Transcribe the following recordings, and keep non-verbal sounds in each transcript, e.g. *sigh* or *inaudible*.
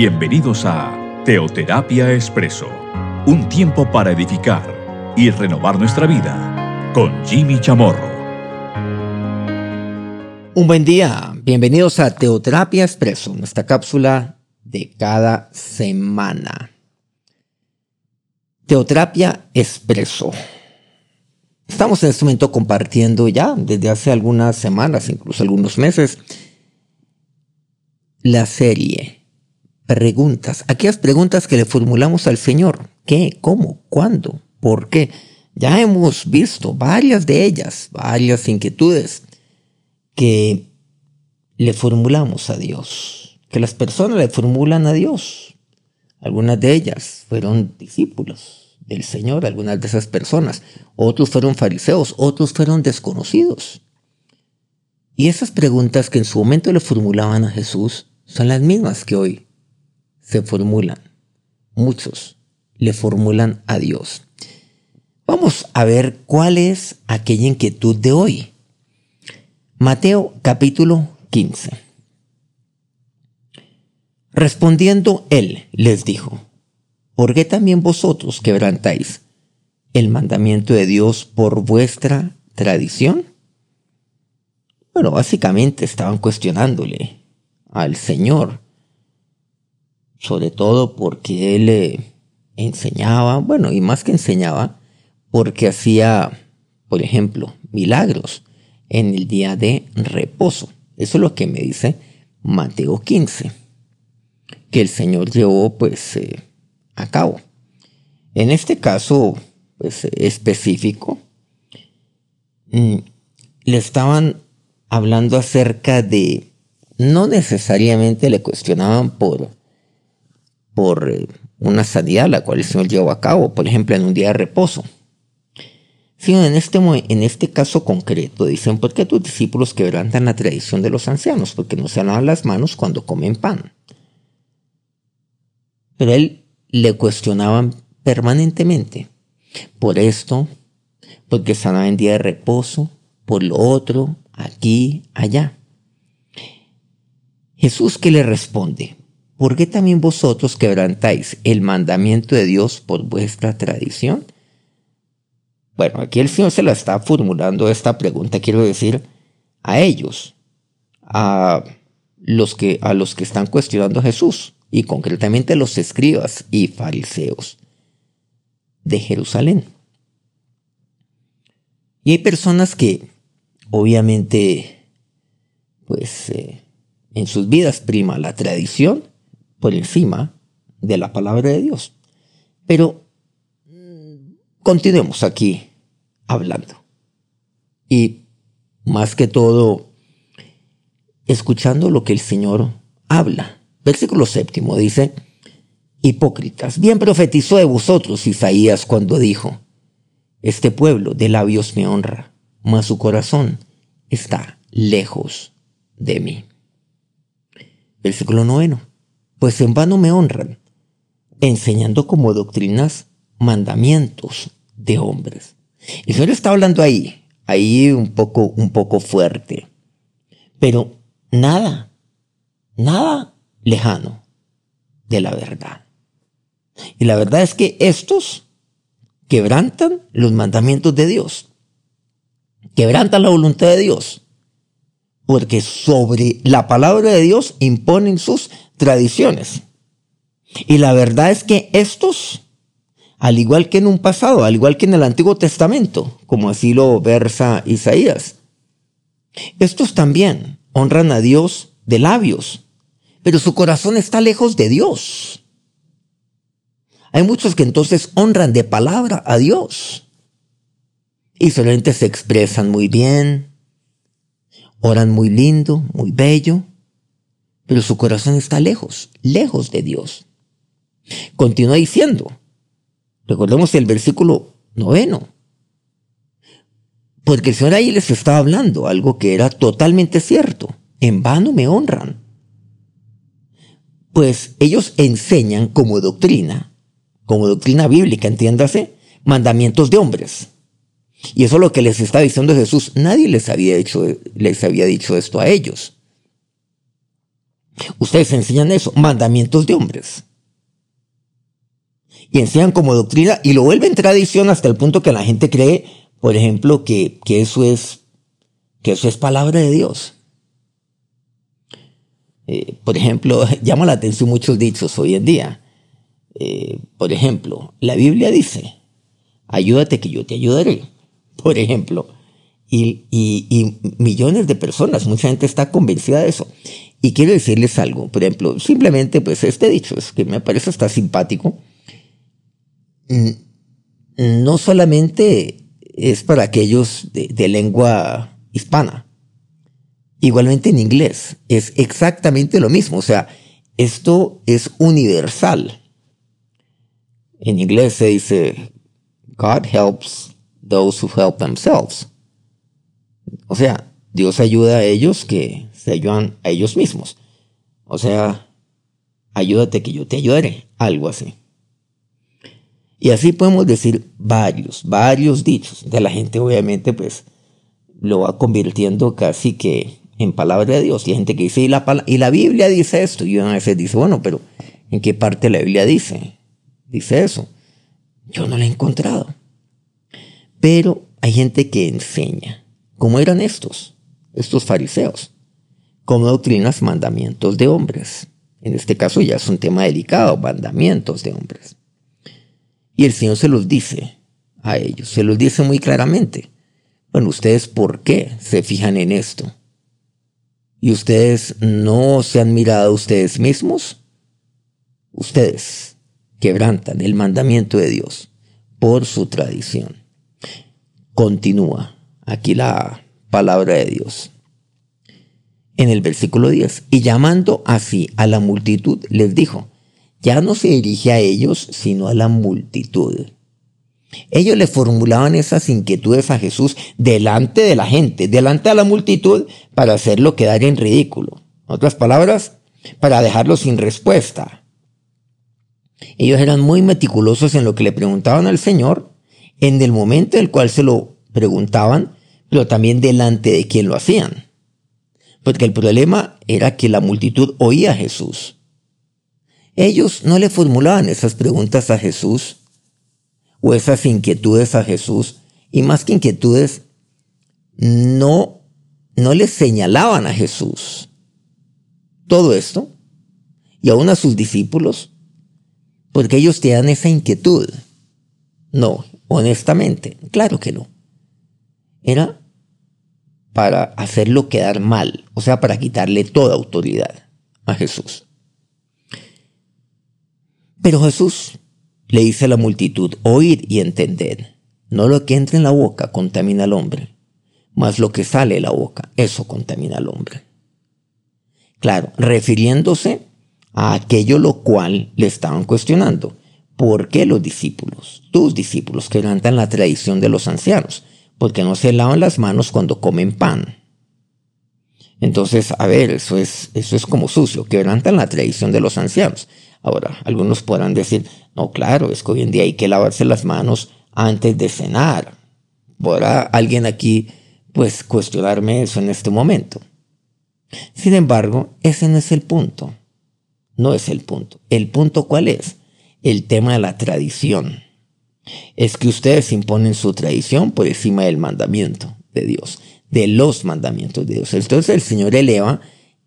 Bienvenidos a Teoterapia Expreso, un tiempo para edificar y renovar nuestra vida con Jimmy Chamorro. Un buen día, bienvenidos a Teoterapia Expreso, nuestra cápsula de cada semana. Teoterapia Expreso. Estamos en este momento compartiendo ya desde hace algunas semanas, incluso algunos meses, la serie preguntas, aquellas preguntas que le formulamos al Señor. ¿Qué? ¿Cómo? ¿Cuándo? ¿Por qué? Ya hemos visto varias de ellas, varias inquietudes que le formulamos a Dios, que las personas le formulan a Dios. Algunas de ellas fueron discípulos del Señor, algunas de esas personas. Otros fueron fariseos, otros fueron desconocidos. Y esas preguntas que en su momento le formulaban a Jesús son las mismas que hoy se formulan. Muchos le formulan a Dios. Vamos a ver cuál es aquella inquietud de hoy. Mateo capítulo 15. Respondiendo él les dijo, ¿por qué también vosotros quebrantáis el mandamiento de Dios por vuestra tradición? Bueno, básicamente estaban cuestionándole al Señor sobre todo porque él eh, enseñaba, bueno, y más que enseñaba, porque hacía, por ejemplo, milagros en el día de reposo. Eso es lo que me dice Mateo 15, que el Señor llevó pues eh, a cabo. En este caso pues, específico, mm, le estaban hablando acerca de, no necesariamente le cuestionaban por por eh, una sanidad la cual el Señor llevó a cabo, por ejemplo, en un día de reposo. Sino en este, en este caso concreto dicen, ¿por qué tus discípulos quebrantan la tradición de los ancianos? Porque no se lavan las manos cuando comen pan. Pero él le cuestionaban permanentemente. Por esto, porque sanaba en día de reposo, por lo otro, aquí, allá. Jesús que le responde, ¿por qué también vosotros quebrantáis el mandamiento de Dios por vuestra tradición? Bueno, aquí el Señor se la está formulando esta pregunta, quiero decir, a ellos, a los que, a los que están cuestionando a Jesús, y concretamente los escribas y fariseos de Jerusalén. Y hay personas que, obviamente, pues eh, en sus vidas prima la tradición por encima de la palabra de Dios. Pero mm, continuemos aquí hablando. Y más que todo, escuchando lo que el Señor habla. Versículo séptimo dice, Hipócritas, bien profetizó de vosotros Isaías cuando dijo, Este pueblo de labios me honra, mas su corazón está lejos de mí. Versículo noveno pues en vano me honran, enseñando como doctrinas mandamientos de hombres. Y el Señor está hablando ahí, ahí un poco, un poco fuerte, pero nada, nada lejano de la verdad. Y la verdad es que estos quebrantan los mandamientos de Dios, quebrantan la voluntad de Dios, porque sobre la palabra de Dios imponen sus tradiciones. Y la verdad es que estos, al igual que en un pasado, al igual que en el Antiguo Testamento, como así lo versa Isaías, estos también honran a Dios de labios, pero su corazón está lejos de Dios. Hay muchos que entonces honran de palabra a Dios y solamente se expresan muy bien, oran muy lindo, muy bello, pero su corazón está lejos, lejos de Dios. Continúa diciendo, recordemos el versículo noveno, porque el Señor ahí les estaba hablando algo que era totalmente cierto, en vano me honran. Pues ellos enseñan como doctrina, como doctrina bíblica, entiéndase, mandamientos de hombres. Y eso es lo que les está diciendo Jesús. Nadie les había, les había dicho esto a ellos. Ustedes enseñan eso, mandamientos de hombres. Y enseñan como doctrina y lo vuelven tradición hasta el punto que la gente cree, por ejemplo, que, que eso es que eso es palabra de Dios. Eh, por ejemplo, *laughs* llama la atención muchos dichos hoy en día. Eh, por ejemplo, la Biblia dice, ayúdate que yo te ayudaré. Por ejemplo, y, y, millones de personas, mucha gente está convencida de eso. Y quiero decirles algo, por ejemplo, simplemente pues este dicho es que me parece hasta simpático. Mm, no solamente es para aquellos de lengua hispana, igualmente en inglés, es exactamente lo mismo, o sea, esto es universal. En inglés se dice, God helps those who help themselves. O sea, Dios ayuda a ellos que se ayudan a ellos mismos. O sea, ayúdate que yo te ayudaré, algo así. Y así podemos decir varios, varios dichos. De la gente obviamente pues lo va convirtiendo casi que en palabra de Dios. Y hay gente que dice, y la, y la Biblia dice esto. Y uno a veces dice, bueno, pero ¿en qué parte la Biblia dice? Dice eso. Yo no la he encontrado. Pero hay gente que enseña, como eran estos, estos fariseos, como doctrinas mandamientos de hombres. En este caso ya es un tema delicado, mandamientos de hombres. Y el Señor se los dice a ellos, se los dice muy claramente. Bueno, ustedes por qué se fijan en esto? ¿Y ustedes no se han mirado a ustedes mismos? Ustedes quebrantan el mandamiento de Dios por su tradición. Continúa aquí la palabra de Dios. En el versículo 10, y llamando así a la multitud, les dijo, ya no se dirige a ellos, sino a la multitud. Ellos le formulaban esas inquietudes a Jesús delante de la gente, delante de la multitud, para hacerlo quedar en ridículo. En otras palabras, para dejarlo sin respuesta. Ellos eran muy meticulosos en lo que le preguntaban al Señor en el momento en el cual se lo preguntaban, pero también delante de quien lo hacían. Porque el problema era que la multitud oía a Jesús. Ellos no le formulaban esas preguntas a Jesús o esas inquietudes a Jesús, y más que inquietudes, no, no le señalaban a Jesús todo esto, y aún a sus discípulos, porque ellos tenían esa inquietud. No, honestamente, claro que no. Era para hacerlo quedar mal, o sea, para quitarle toda autoridad a Jesús. Pero Jesús le dice a la multitud, oíd y entended. No lo que entra en la boca contamina al hombre, mas lo que sale de la boca, eso contamina al hombre. Claro, refiriéndose a aquello lo cual le estaban cuestionando. ¿Por qué los discípulos, tus discípulos, quebrantan la tradición de los ancianos? Porque no se lavan las manos cuando comen pan. Entonces, a ver, eso es, eso es como sucio, quebrantan la tradición de los ancianos. Ahora, algunos podrán decir, no, claro, es que hoy en día hay que lavarse las manos antes de cenar. ¿Podrá alguien aquí, pues, cuestionarme eso en este momento? Sin embargo, ese no es el punto. No es el punto. ¿El punto cuál es? El tema de la tradición. Es que ustedes imponen su tradición por encima del mandamiento de Dios, de los mandamientos de Dios. Entonces el Señor eleva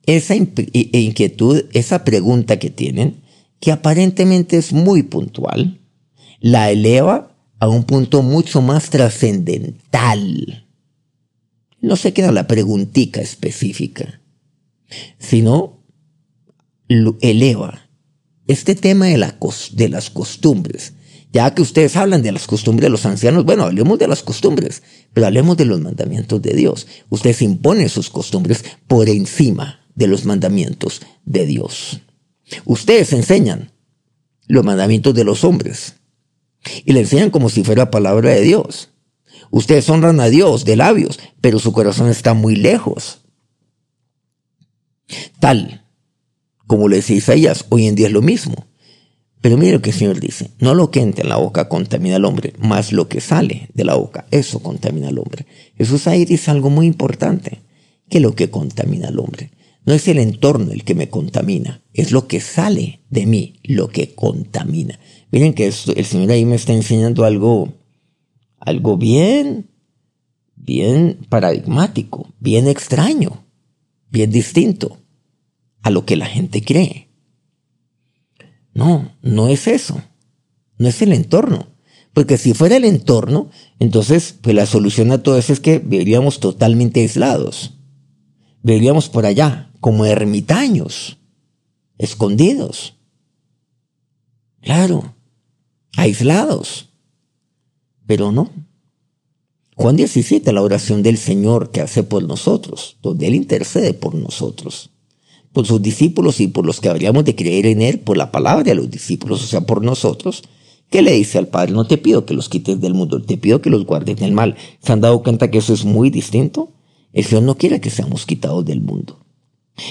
esa inquietud, esa pregunta que tienen, que aparentemente es muy puntual, la eleva a un punto mucho más trascendental. No se queda la preguntica específica, sino eleva este tema de, la, de las costumbres. Ya que ustedes hablan de las costumbres de los ancianos, bueno, hablemos de las costumbres, pero hablemos de los mandamientos de Dios. Ustedes imponen sus costumbres por encima de los mandamientos de Dios. Ustedes enseñan los mandamientos de los hombres y le enseñan como si fuera palabra de Dios. Ustedes honran a Dios de labios, pero su corazón está muy lejos. Tal como le decía Isaías, hoy en día es lo mismo. Pero mire lo que el Señor dice, no lo que entra en la boca contamina al hombre, más lo que sale de la boca, eso contamina al hombre. Jesús ahí dice algo muy importante, que lo que contamina al hombre No es el entorno el que me contamina, es lo que sale de mí lo que contamina. Miren que el Señor ahí me está enseñando algo, algo bien, bien paradigmático, bien extraño, bien distinto a lo que la gente cree. No, no es eso. No es el entorno. Porque si fuera el entorno, entonces pues la solución a todo eso es que viviríamos totalmente aislados. Viviríamos por allá, como ermitaños, escondidos. Claro, aislados. Pero no. Juan 17, la oración del Señor que hace por nosotros, donde Él intercede por nosotros, por sus discípulos y por los que habríamos de creer en Él, por la palabra de los discípulos, o sea, por nosotros, ¿Qué le dice al Padre? No te pido que los quites del mundo, te pido que los guardes del mal. ¿Se han dado cuenta que eso es muy distinto? El Señor no quiere que seamos quitados del mundo.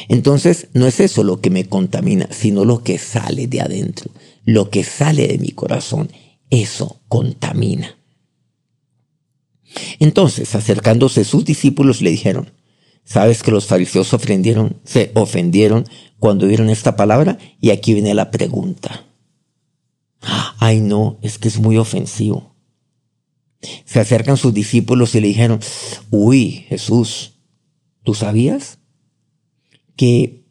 Entonces, no es eso lo que me contamina, sino lo que sale de adentro, lo que sale de mi corazón. Eso contamina. Entonces, acercándose sus discípulos, le dijeron, ¿sabes que los fariseos ofendieron, se ofendieron cuando vieron esta palabra? Y aquí viene la pregunta. Ay, no, es que es muy ofensivo. Se acercan sus discípulos y le dijeron, uy, Jesús, ¿tú sabías que,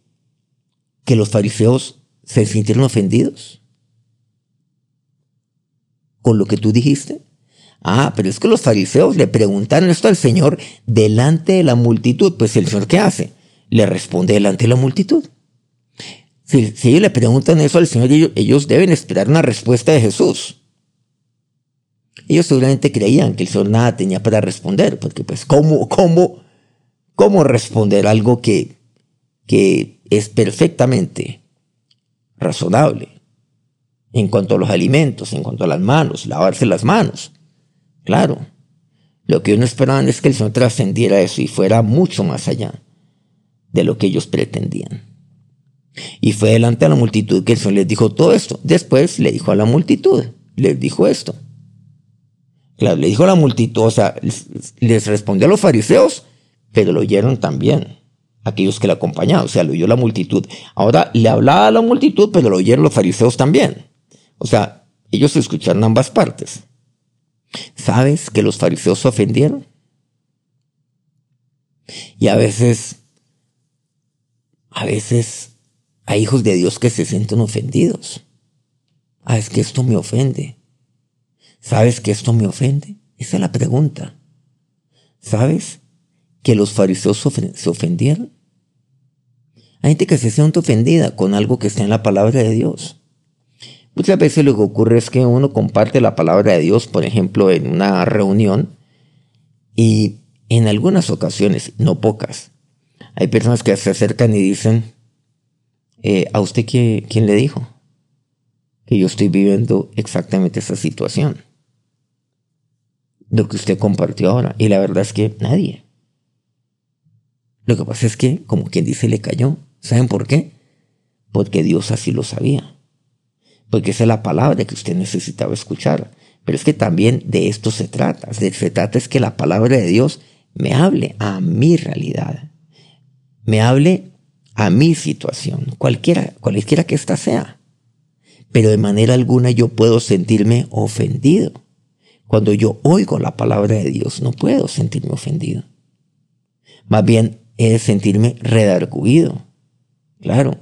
que los fariseos se sintieron ofendidos con lo que tú dijiste? Ah, pero es que los fariseos le preguntaron esto al Señor delante de la multitud. Pues el Señor, ¿qué hace? Le responde delante de la multitud. Si, ellos le preguntan eso al Señor, ellos, deben esperar una respuesta de Jesús. Ellos seguramente creían que el Señor nada tenía para responder, porque pues ¿cómo, cómo, cómo responder algo que, que es perfectamente razonable en cuanto a los alimentos, en cuanto a las manos, lavarse las manos? Claro, lo que ellos esperaban es que el Señor trascendiera eso y fuera mucho más allá de lo que ellos pretendían. Y fue delante de la multitud que el Señor les dijo todo esto. Después le dijo a la multitud, les dijo esto. Claro, le dijo a la multitud, o sea, les respondió a los fariseos, pero lo oyeron también aquellos que le acompañaban, o sea, lo oyó la multitud. Ahora le hablaba a la multitud, pero lo oyeron los fariseos también. O sea, ellos escucharon ambas partes. ¿Sabes que los fariseos se ofendieron? Y a veces, a veces hay hijos de Dios que se sienten ofendidos. Ah, es que esto me ofende. ¿Sabes que esto me ofende? Esa es la pregunta. ¿Sabes que los fariseos se ofendieron? Hay gente que se siente ofendida con algo que está en la palabra de Dios. Muchas veces lo que ocurre es que uno comparte la palabra de Dios, por ejemplo, en una reunión, y en algunas ocasiones, no pocas, hay personas que se acercan y dicen, eh, ¿A usted quién le dijo? Que yo estoy viviendo exactamente esa situación. Lo que usted compartió ahora. Y la verdad es que nadie. Lo que pasa es que, como quien dice, le cayó. ¿Saben por qué? Porque Dios así lo sabía. Porque esa es la palabra que usted necesitaba escuchar. Pero es que también de esto se trata. Se trata es que la palabra de Dios me hable a mi realidad. Me hable a mi situación, cualquiera, cualquiera que ésta sea. Pero de manera alguna yo puedo sentirme ofendido. Cuando yo oigo la palabra de Dios, no puedo sentirme ofendido. Más bien he de sentirme redarguido. Claro.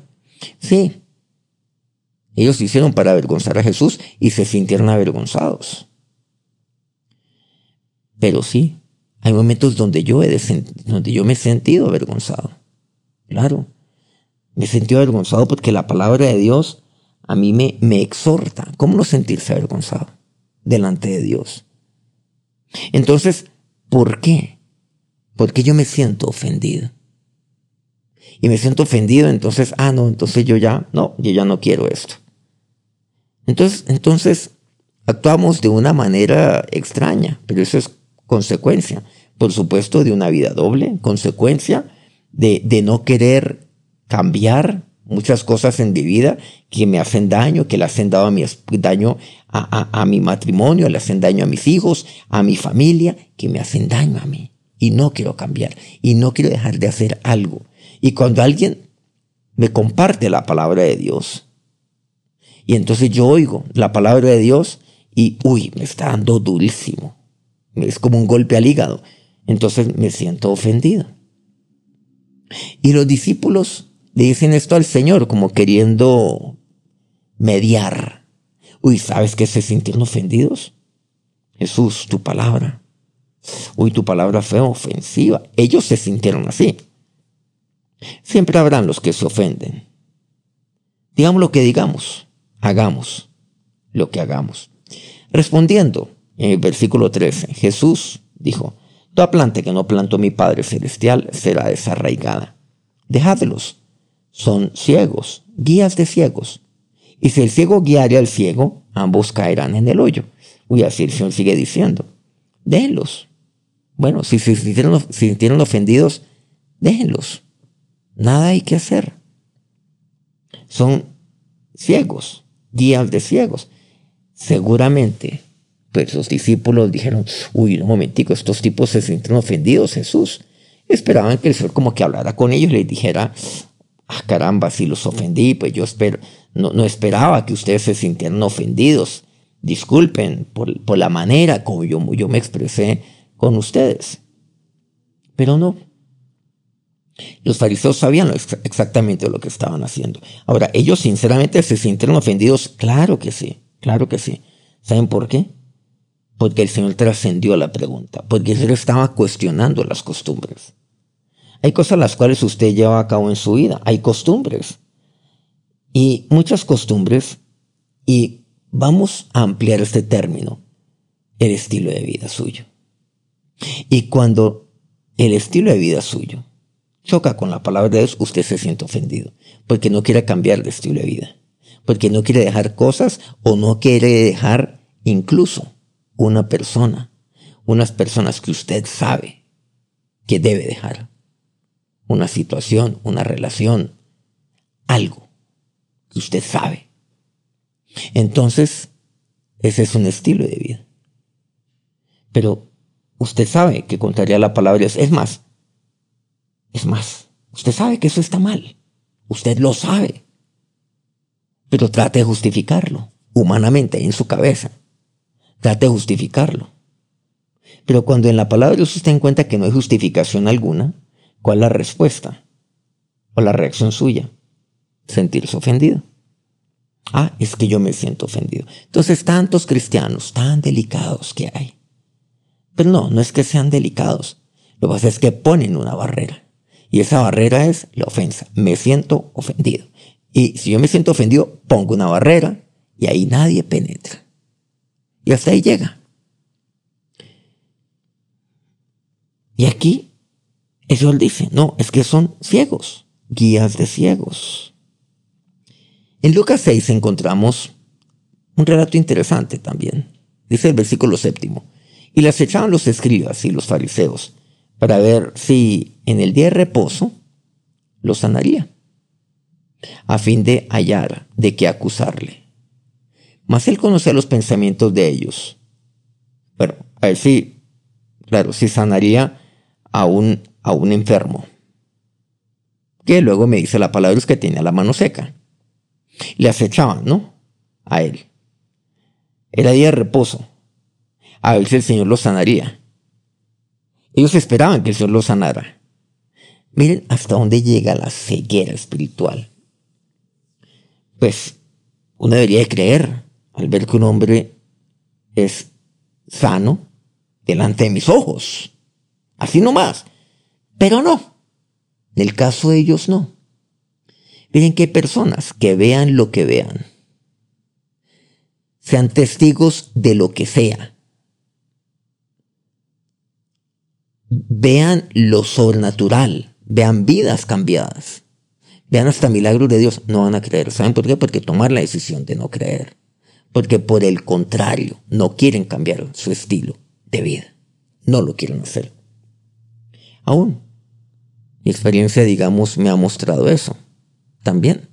Sí. Ellos hicieron para avergonzar a Jesús y se sintieron avergonzados. Pero sí, hay momentos donde yo, he donde yo me he sentido avergonzado. Claro. Me sentí avergonzado porque la palabra de Dios a mí me, me exhorta. ¿Cómo no sentirse avergonzado delante de Dios? Entonces, ¿por qué? Porque yo me siento ofendido. Y me siento ofendido, entonces, ah, no, entonces yo ya, no, yo ya no quiero esto. Entonces, entonces, actuamos de una manera extraña, pero eso es consecuencia, por supuesto, de una vida doble, consecuencia de, de no querer cambiar muchas cosas en mi vida que me hacen daño, que le hacen dado a mi, daño a, mi matrimonio, le hacen daño a mis hijos, a mi familia, que me hacen daño a mí. Y no quiero cambiar. Y no quiero dejar de hacer algo Y cuando alguien me comparte la palabra de Dios, y entonces yo oigo la palabra de Dios y, uy, me está dando durísimo. Es como un golpe al hígado. Entonces me siento ofendido. Y los discípulos le dicen esto al Señor como queriendo mediar. Uy, ¿sabes que se sintieron ofendidos? Jesús, tu palabra. Uy, tu palabra fue ofensiva. Ellos se sintieron así. Siempre habrán los que se ofenden. Digamos lo que digamos, hagamos lo que hagamos. Respondiendo, en el versículo 13, Jesús dijo, Toda planta que no plantó mi Padre Celestial será desarraigada. Dejadlos. Son ciegos, guías de ciegos. Y si el ciego guiare al ciego, ambos caerán en el hoyo. Uy, así sigue diciendo. Déjenlos. Bueno, si se sintieron, sintieron ofendidos, déjenlos. Nada hay que hacer. Son ciegos, guías de ciegos. Seguramente pues los discípulos dijeron, uy, un momentico, estos tipos se sintieron ofendidos, Jesús. Esperaban que el Señor como que hablara con ellos y les dijera, ah, caramba, si los ofendí, pues yo espero, no, no esperaba que ustedes se sintieran ofendidos. Disculpen por, por la manera como yo, yo me expresé con ustedes. Pero no. Los fariseos sabían exactamente lo que estaban haciendo. Ahora, ellos sinceramente se sintieron ofendidos. Claro que sí, claro que sí. ¿Saben por qué? porque el Señor trascendió la pregunta, porque el Señor estaba cuestionando las costumbres. Hay cosas las cuales usted lleva a cabo en su vida, hay costumbres. Y muchas costumbres, y vamos a ampliar este término, el estilo de vida suyo. Y cuando el estilo de vida suyo choca con la palabra de Dios, usted se siente ofendido, porque no quiere cambiar de estilo de vida, porque no quiere dejar cosas o no quiere dejar incluso una persona, unas personas que usted sabe que debe dejar. Una situación, una relación, algo que usted sabe. Entonces, ese es un estilo de vida. Pero usted sabe que contaría la palabra Es más, es más, usted sabe que eso está mal. Usted lo sabe. Pero trate de justificarlo humanamente en su cabeza. Trate de justificarlo. Pero cuando en la palabra de Dios usted encuentra que no hay justificación alguna, ¿cuál es la respuesta? ¿O la reacción suya? Sentirse ofendido. Ah, es que yo me siento ofendido. Entonces, tantos cristianos tan delicados que hay. Pero no, no es que sean delicados. Lo que pasa es que ponen una barrera. Y esa barrera es la ofensa. Me siento ofendido. Y si yo me siento ofendido, pongo una barrera y ahí nadie penetra. Y hasta ahí llega. Y aquí el Señor dice, no, es que son ciegos, guías de ciegos. En Lucas 6 encontramos un relato interesante también. Dice el versículo séptimo, y las echaban los escribas y los fariseos para ver si en el día de reposo los sanaría, a fin de hallar de qué acusarle. Mas él conocía los pensamientos de ellos. Bueno, a ver si, claro, si sanaría a un, a un enfermo. Que luego me dice la palabra es que tenía la mano seca. Le acechaban, ¿no? A él. Era día de reposo. A ver si el Señor lo sanaría. Ellos esperaban que el Señor lo sanara. Miren hasta dónde llega la ceguera espiritual. Pues uno debería de creer al ver que un hombre es sano delante de mis ojos. Así nomás. Pero no. En el caso de ellos no. Miren que personas que vean lo que vean. Sean testigos de lo que sea. Vean lo sobrenatural. Vean vidas cambiadas. Vean hasta milagros de Dios. No van a creer. ¿Saben por qué? Porque tomar la decisión de no creer porque por el contrario, no quieren cambiar su estilo de vida. No lo quieren hacer. Aún, mi experiencia, digamos, me ha mostrado eso también.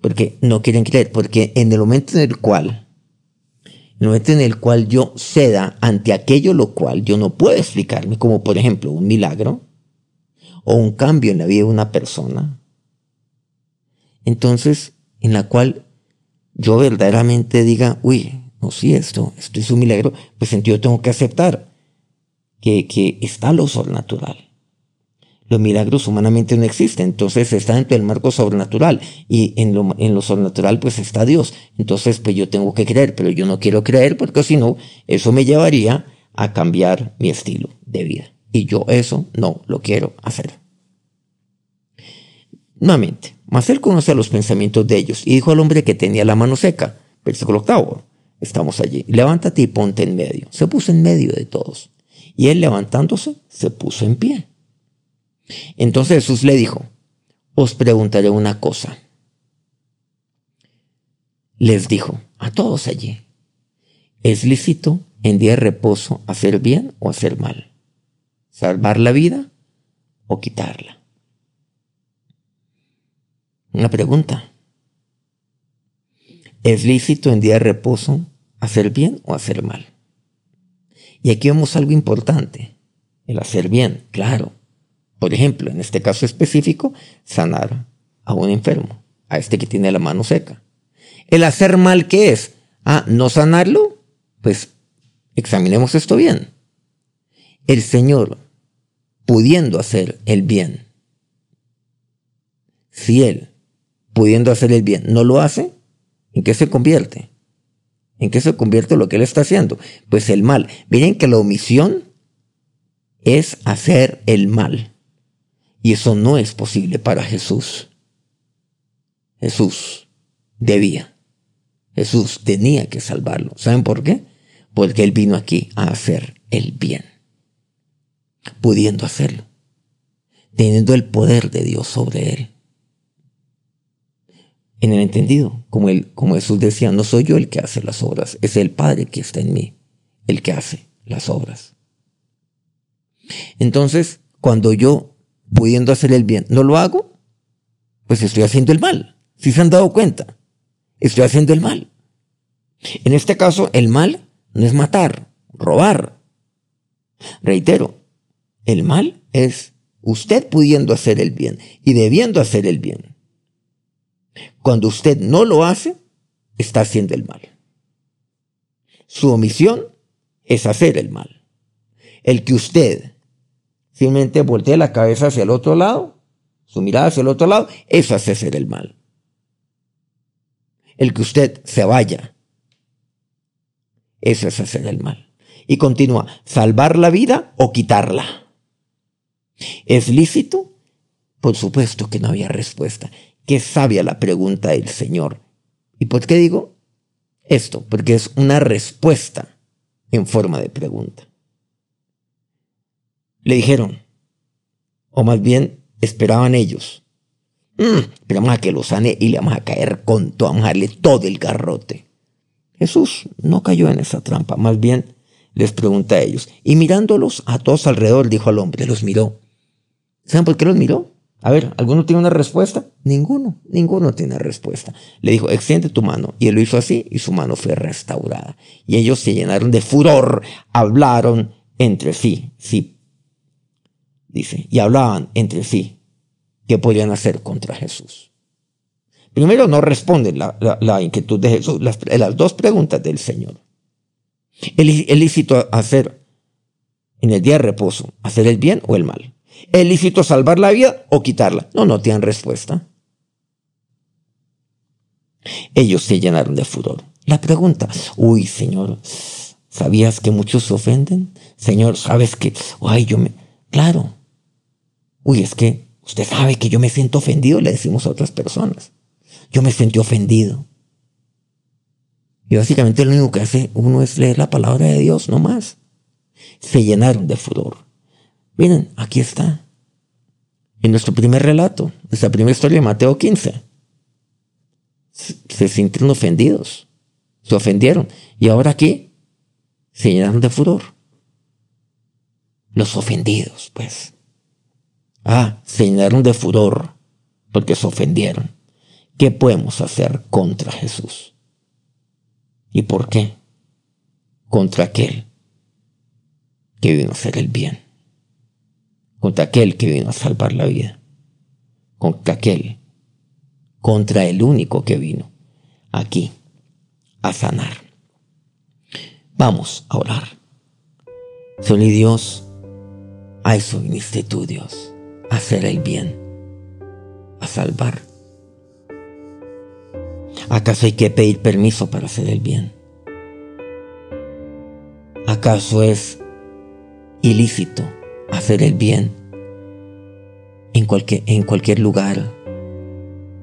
Porque no quieren creer, porque en el momento en el cual, el momento en el cual yo ceda ante aquello lo cual yo no puedo explicarme, como por ejemplo un milagro, o un cambio en la vida de una persona, entonces en la cual yo verdaderamente diga, uy, no, sí, esto, esto es un milagro, pues yo tengo que aceptar que, que está lo sobrenatural. Los milagros humanamente no existen, entonces está dentro del marco sobrenatural y en lo, en lo sobrenatural pues está Dios. Entonces pues yo tengo que creer, pero yo no quiero creer porque si no, eso me llevaría a cambiar mi estilo de vida. Y yo eso no lo quiero hacer. Nuevamente, mas él conoce los pensamientos de ellos y dijo al hombre que tenía la mano seca, versículo octavo, estamos allí, levántate y ponte en medio. Se puso en medio de todos. Y él levantándose, se puso en pie. Entonces Jesús le dijo, os preguntaré una cosa. Les dijo a todos allí, ¿es lícito en día de reposo hacer bien o hacer mal? ¿Salvar la vida o quitarla? Una pregunta. ¿Es lícito en día de reposo hacer bien o hacer mal? Y aquí vemos algo importante. El hacer bien, claro. Por ejemplo, en este caso específico, sanar a un enfermo, a este que tiene la mano seca. El hacer mal, ¿qué es? Ah, no sanarlo. Pues examinemos esto bien. El Señor, pudiendo hacer el bien, si Él, pudiendo hacer el bien, no lo hace, ¿en qué se convierte? ¿En qué se convierte lo que Él está haciendo? Pues el mal. Miren que la omisión es hacer el mal. Y eso no es posible para Jesús. Jesús debía. Jesús tenía que salvarlo. ¿Saben por qué? Porque Él vino aquí a hacer el bien. Pudiendo hacerlo. Teniendo el poder de Dios sobre Él. En el entendido, como, él, como Jesús decía, no soy yo el que hace las obras, es el Padre que está en mí, el que hace las obras. Entonces, cuando yo pudiendo hacer el bien, no lo hago, pues estoy haciendo el mal. Si se han dado cuenta, estoy haciendo el mal. En este caso, el mal no es matar, robar. Reitero, el mal es usted pudiendo hacer el bien y debiendo hacer el bien. Cuando usted no lo hace, está haciendo el mal. Su omisión es hacer el mal. El que usted simplemente voltee la cabeza hacia el otro lado, su mirada hacia el otro lado, eso hace ser el mal. El que usted se vaya, eso es hacer el mal. Y continúa, salvar la vida o quitarla. ¿Es lícito? Por supuesto que no había respuesta. Qué sabia la pregunta del Señor. ¿Y por qué digo esto? Porque es una respuesta en forma de pregunta le dijeron, o más bien esperaban ellos, mm, esperamos a que lo sane y le vamos a caer con todo, vamos a darle todo el garrote. Jesús no cayó en esa trampa, más bien les pregunta a ellos. Y mirándolos a todos alrededor, dijo al hombre, los miró. ¿Saben por qué los miró? A ver, ¿alguno tiene una respuesta? Ninguno, ninguno tiene respuesta. Le dijo, extiende tu mano. Y él lo hizo así y su mano fue restaurada. Y ellos se llenaron de furor, hablaron entre sí, sí dice, y hablaban entre sí qué podían hacer contra Jesús. Primero no responden la, inquietud de Jesús, las, las, dos preguntas del Señor. ¿Es lícito hacer en el día de reposo, hacer el bien o el mal? ¿Es lícito salvar la vida o quitarla? No, no tienen respuesta. Ellos se llenaron de furor. La pregunta, uy, Señor, ¿sabías que muchos se ofenden? Señor, ¿sabes que, ay, yo me... Claro, Uy, es que usted sabe que yo me siento ofendido, le decimos a otras personas. Yo me sentí ofendido. Y básicamente lo único que hace uno es leer la palabra de Dios, no más. Se llenaron de furor. Miren, aquí está. En nuestro primer relato, nuestra primera historia de Mateo 15. Se sintieron ofendidos. Se ofendieron. Y ahora aquí se llenaron de furor. Los ofendidos, pues. Ah, se llenaron de furor porque se ofendieron. ¿Qué podemos hacer contra Jesús? ¿Y por qué? Contra aquel que vino a hacer el bien. Contra aquel que vino a salvar la vida, contra aquel, contra el único que vino aquí a sanar. Vamos a orar. Señor Dios, a eso viniste tú, Dios, a hacer el bien, a salvar. ¿Acaso hay que pedir permiso para hacer el bien? ¿Acaso es ilícito hacer el bien en cualquier, en cualquier lugar,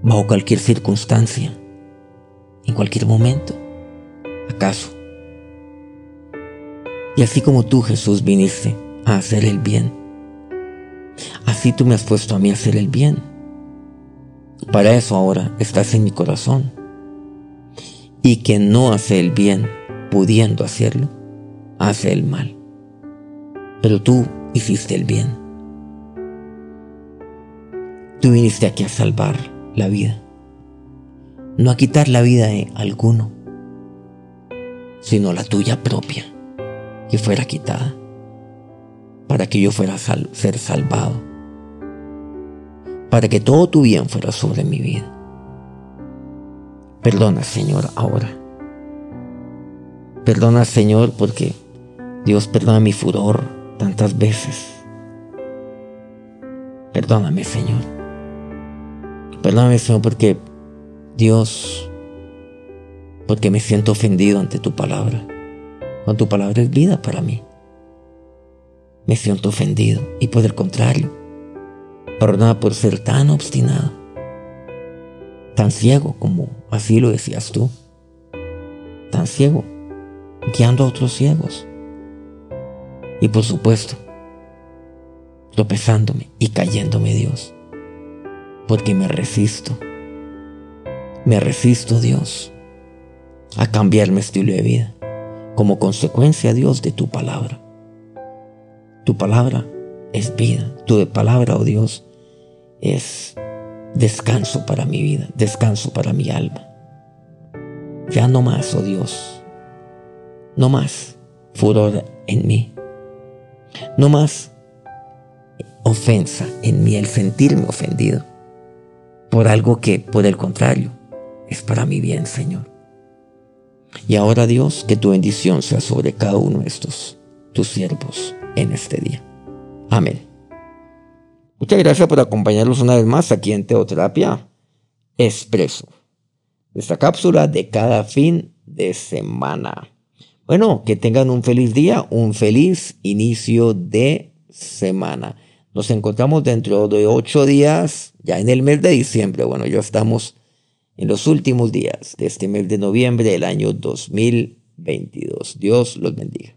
bajo cualquier circunstancia, en cualquier momento? ¿Acaso? Y así como tú, Jesús, viniste a hacer el bien, así tú me has puesto a mí a hacer el bien. Para eso ahora estás en mi corazón. Y quien no hace el bien, pudiendo hacerlo, hace el mal. Pero tú hiciste el bien. Tú viniste aquí a salvar la vida. No a quitar la vida de alguno, sino la tuya propia, que fuera quitada, para que yo fuera a ser salvado, para que todo tu bien fuera sobre mi vida. Perdona, Señor, ahora. Perdona, Señor, porque Dios perdona mi furor tantas veces. Perdóname, Señor. Perdóname, Señor, porque Dios, porque me siento ofendido ante tu palabra. Cuando tu palabra es vida para mí. Me siento ofendido y por el contrario, perdona por ser tan obstinado, tan ciego como así lo decías tú, tan ciego, guiando a otros ciegos. Y por supuesto, tropezándome y cayéndome Dios. Porque me resisto. Me resisto, Dios, a cambiar mi estilo de vida como consecuencia, Dios, de tu palabra. Tu palabra es vida. Tu palabra, oh Dios, es descanso para mi vida, descanso para mi alma. Ya no más, oh Dios, no más furor en mí, no más ofensa en mí, el sentirme ofendido por algo que, por el contrario, es para mi bien, Señor. Y ahora, Dios, que tu bendición sea sobre cada uno de estos, tus siervos, en este día. Amén. Muchas gracias por acompañarnos una vez más aquí en Teoterapia Expreso. Esta cápsula de cada fin de semana. Bueno, que tengan un feliz día, un feliz inicio de semana. Nos encontramos dentro de ocho días, ya en el mes de diciembre. Bueno, ya estamos en los últimos días de este mes de noviembre del año 2022. Dios los bendiga.